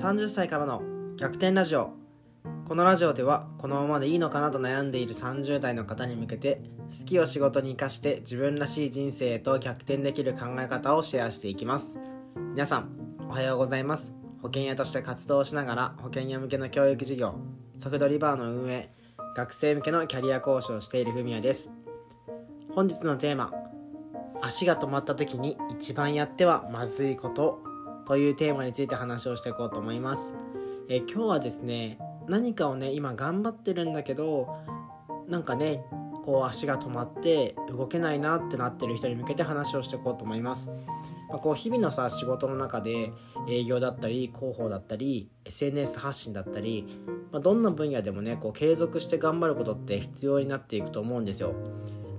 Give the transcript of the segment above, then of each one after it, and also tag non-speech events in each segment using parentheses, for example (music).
30歳からの逆転ラジオ。このラジオではこのままでいいのかなと悩んでいる30代の方に向けて好きを仕事に生かして自分らしい人生へと逆転できる考え方をシェアしていきます。皆さんおはようございます。保険屋として活動しながら保険屋向けの教育事業速度リバーの運営学生向けのキャリア講師をしているふみやです。本日のテーマ足が止まった時に一番やってはまずいこと。というテーマについて話をしていこうと思います。え今日はですね何かをね今頑張ってるんだけどなんかねこう足が止まって動けないなってなってる人に向けて話をしていこうと思います。まあ、こう日々のさ仕事の中で営業だったり広報だったり SNS 発信だったり、まあ、どんな分野でもねこう継続して頑張ることって必要になっていくと思うんですよ。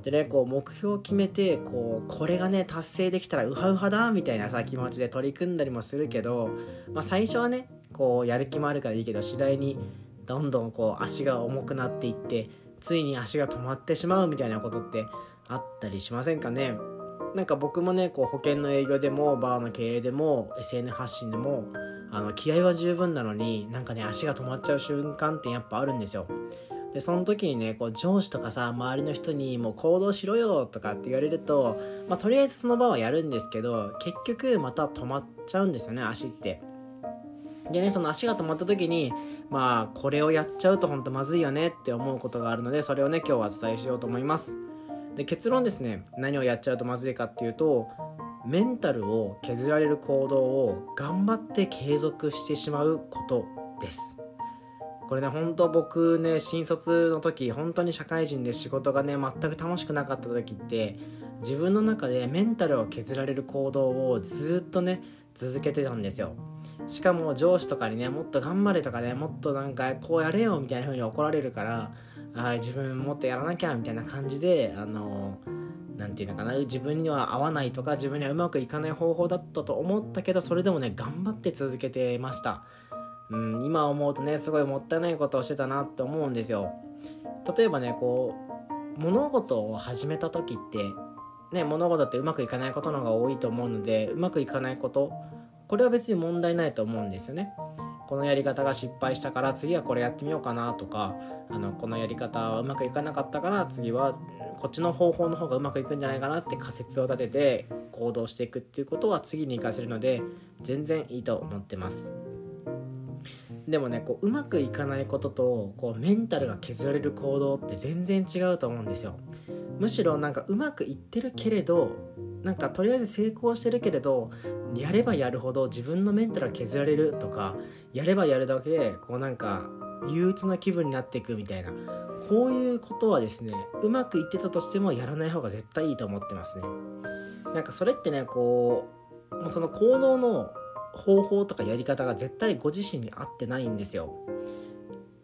でねこう目標を決めてこうこれがね達成できたらウハウハだみたいなさ気持ちで取り組んだりもするけど、まあ、最初はねこうやる気もあるからいいけど次第にどんどんこう足が重くなっていってついに足が止まってしまうみたいなことってあったりしませんかね。なんか僕もねこう保険の営業でもバーの経営でも SN 発信でもあの気合は十分なのになんかね足が止まっちゃう瞬間ってやっぱあるんですよ。でその時にねこう上司とかさ周りの人にもう行動しろよとかって言われると、まあ、とりあえずその場はやるんですけど結局また止まっちゃうんですよね足って。でねその足が止まった時にまあこれをやっちゃうとほんとまずいよねって思うことがあるのでそれをね今日はお伝えしようと思います。で結論ですね。何をやっちゃうとまずいかっていうとメンタルを削られる行動を頑張って継続してしまうことです。これね本当僕ね新卒の時本当に社会人で仕事がね全く楽しくなかった時って自分の中でメンタルを削られる行動をずっとね続けてたんですよ。しかも上司とかにねもっと頑張れとかねもっとなんかこうやれよみたいな風に怒られるからあ自分もっとやらなきゃみたいな感じであの何て言うのかな自分には合わないとか自分にはうまくいかない方法だったと思ったけどそれでもね頑張って続けてました。うん、今思うとねすごいもったいないことをしてたなって思うんですよ例えばねこう物事を始めた時ってね物事ってうまくいかないことの方が多いと思うのでうまくいかないことこれは別に問題ないと思うんですよねこのやり方が失敗したから次はこれやってみようかなとかあのこのやり方はうまくいかなかったから次はこっちの方法の方がうまくいくんじゃないかなって仮説を立てて行動していくっていうことは次に活かせるので全然いいと思ってます。でもねこううまくいかないこととこうメンタルが削られる行動って全然違うと思うんですよ。むしろなんかうまくいってるけれどなんかとりあえず成功してるけれどやればやるほど自分のメンタルが削られるとかやればやるだけこうなんか憂鬱な気分になっていくみたいなこういうことはですねうまくいってたとしてもやらない方が絶対いいと思ってますね。なんかそれってねこうもうその行動の方法とかやり方が絶対ご自身に合ってないんですよ。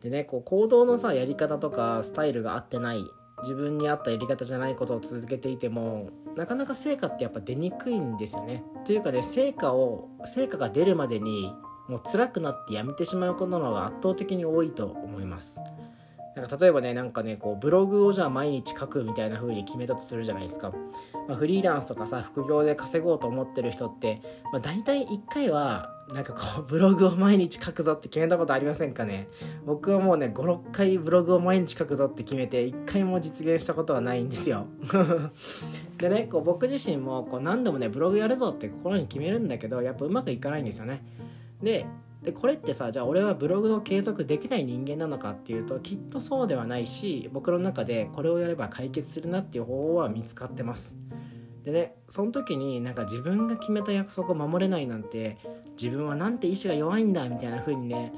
でねこう行動のさやり方とかスタイルが合ってない自分に合ったやり方じゃないことを続けていてもなかなか成果ってやっぱ出にくいんですよね。というかね成果を成果が出るまでにもう辛くなってやめてしまうことの方が圧倒的に多いと思います。なんか例えばねなんかねこうブログをじゃあ毎日書くみたいな風に決めたとするじゃないですか。まあ、フリーランスとかさ副業で稼ごうと思ってる人って、まあ、大体1回はなんかこう (laughs) ブログを毎日書くぞって決めたことありませんかね。僕はもうね56回ブログを毎日書くぞって決めて1回も実現したことはないんですよ。(laughs) でねこう僕自身もこう何度もねブログやるぞって心に決めるんだけどやっぱうまくいかないんですよね。ででこれってさじゃあ俺はブログを継続できない人間なのかっていうときっとそうではないし僕の中でこれをやれば解決するなっていう方法は見つかってます。でねその時になんか自分が決めた約束を守れないなんて自分はなんて意志が弱いんだみたいな風にね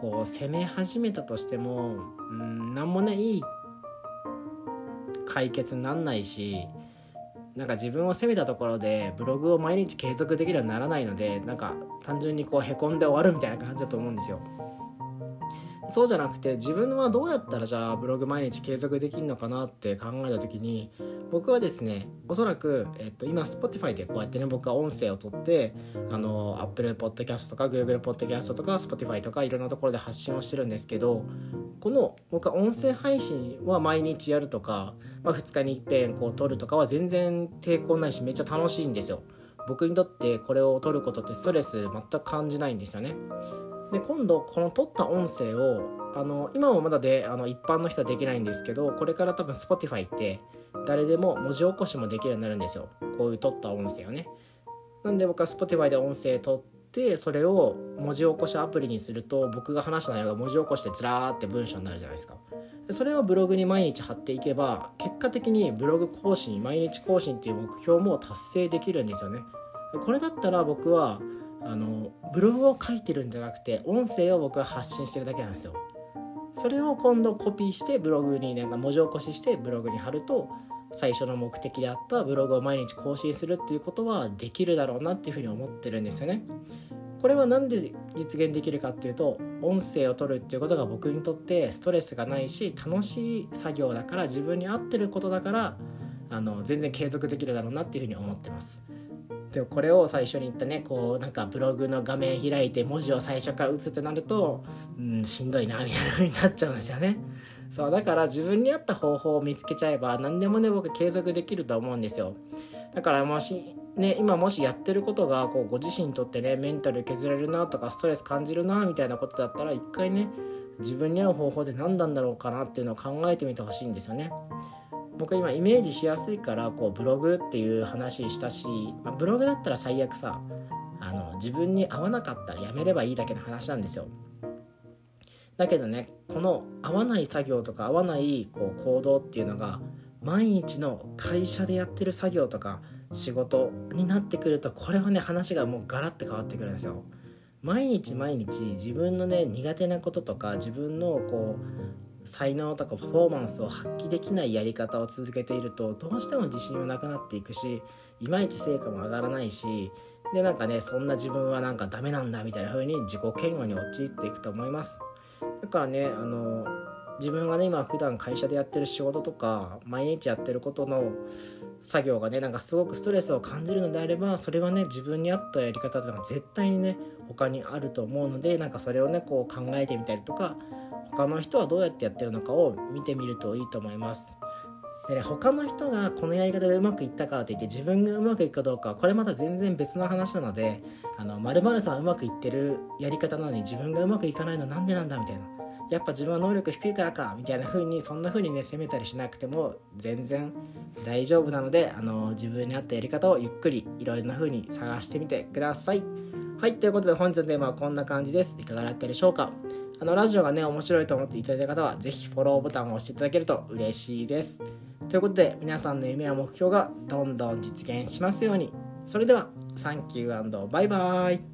こう責め始めたとしてもうん何もねいい解決になんないしなんか自分を責めたところでブログを毎日継続できるようにならないのでなんか単純にこうへこんで終わるみたいな感じだと思うんですよ。そうじゃなくて自分はどうやったらじゃあブログ毎日継続できるのかなって考えた時に僕はですねおそらく、えっと、今 Spotify でこうやってね僕は音声を取ってあの Apple Podcast とか Google Podcast とか Spotify とかいろんなところで発信をしてるんですけどこの僕は音声配信は毎日やるとか、まあ、2日にいっぺんこう撮るとかは全然抵抗ないしめっちゃ楽しいんですよ。僕にとってこれを撮ることってストレス全く感じないんですよね。で今度この撮った音声をあの今もまだであの一般の人はできないんですけどこれから多分 Spotify って誰でも文字起こしもできるようになるんですよ。こういう撮った音声をね。なんで僕は Spotify で音声撮ってそれを文字起こしアプリにすると僕が話した内容が文字起こしてずらーって文章になるじゃないですか。それをブログに毎日貼っていけば結果的にブログ更新毎日更新っていう目標も達成できるんですよね。これだったら僕はあのブログを書いてるんじゃなくて音声を僕は発信してるだけなんですよそれを今度コピーしてブログになんか文字起こししてブログに貼ると最初の目的であったブログを毎日更新するっていうことはできるだろうなっていうふうに思ってるんですよね。これは何で実現できるかっていうと音声を取るっていうことが僕にとってストレスがないし楽しい作業だから自分に合ってることだからあの全然継続できるだろうなっていうふうに思ってます。でもこれを最初に言ったねこうなんかブログの画面開いて文字を最初から打つってなるとうんしんどいなみたいな風になっちゃうんですよね。そうだから自分に合った方法を見つけちゃえば何でもね僕継続できると思うんですよ。だからもしね今もしやってることがこうご自身にとってねメンタル削られるなとかストレス感じるなみたいなことだったら一回ね自分に合う方法で何なんだろうかなっていうのを考えてみてほしいんですよね。僕今イメージしやすいからこうブログっていう話したし、まあ、ブログだったら最悪さあの自分に合わなかったらやめればいいだけの話なんですよ。だけどねこの合わない作業とか合わないこう行動っていうのが毎日の会社でやってる作業とか仕事になってくるとこれはね話がもうガラッて変わってくるんですよ。毎日毎日自分のね苦手なこととか自分のこう才能とかパフォーマンスを発揮できないやり方を続けているとどうしても自信はなくなっていくしいまいち成果も上がらないしでなんかねそんな自分はなんかダメなんだみたいな風に自己嫌悪に陥っていくと思います。だからねあの自分がね今普段会社でやってる仕事とか毎日やってることの作業がねなんかすごくストレスを感じるのであればそれはね自分に合ったやり方っていうのは絶対にね他にあると思うのでなんかそれをねこう考えてみたりとか他の人はどうやってやってるのかを見てみるといいと思います。でね他の人がこのやり方でうまくいったからといって自分がうまくいくかどうかはこれまた全然別の話なのであの〇〇さんはうまくいってるやり方なのに自分がうまくいかないのなんでなんだみたいな。やっぱ自分は能力低いからかみたいな風にそんな風にね責めたりしなくても全然大丈夫なのであの自分に合ったやり方をゆっくりいろいろな風に探してみてください。はいということで本日のテーマはこんな感じです。いかがだったでしょうか？あのラジオがね面白いと思っていただいた方は是非フォローボタンを押していただけると嬉しいです。ということで皆さんの夢や目標がどんどん実現しますように。それではサンキューバイバーイ。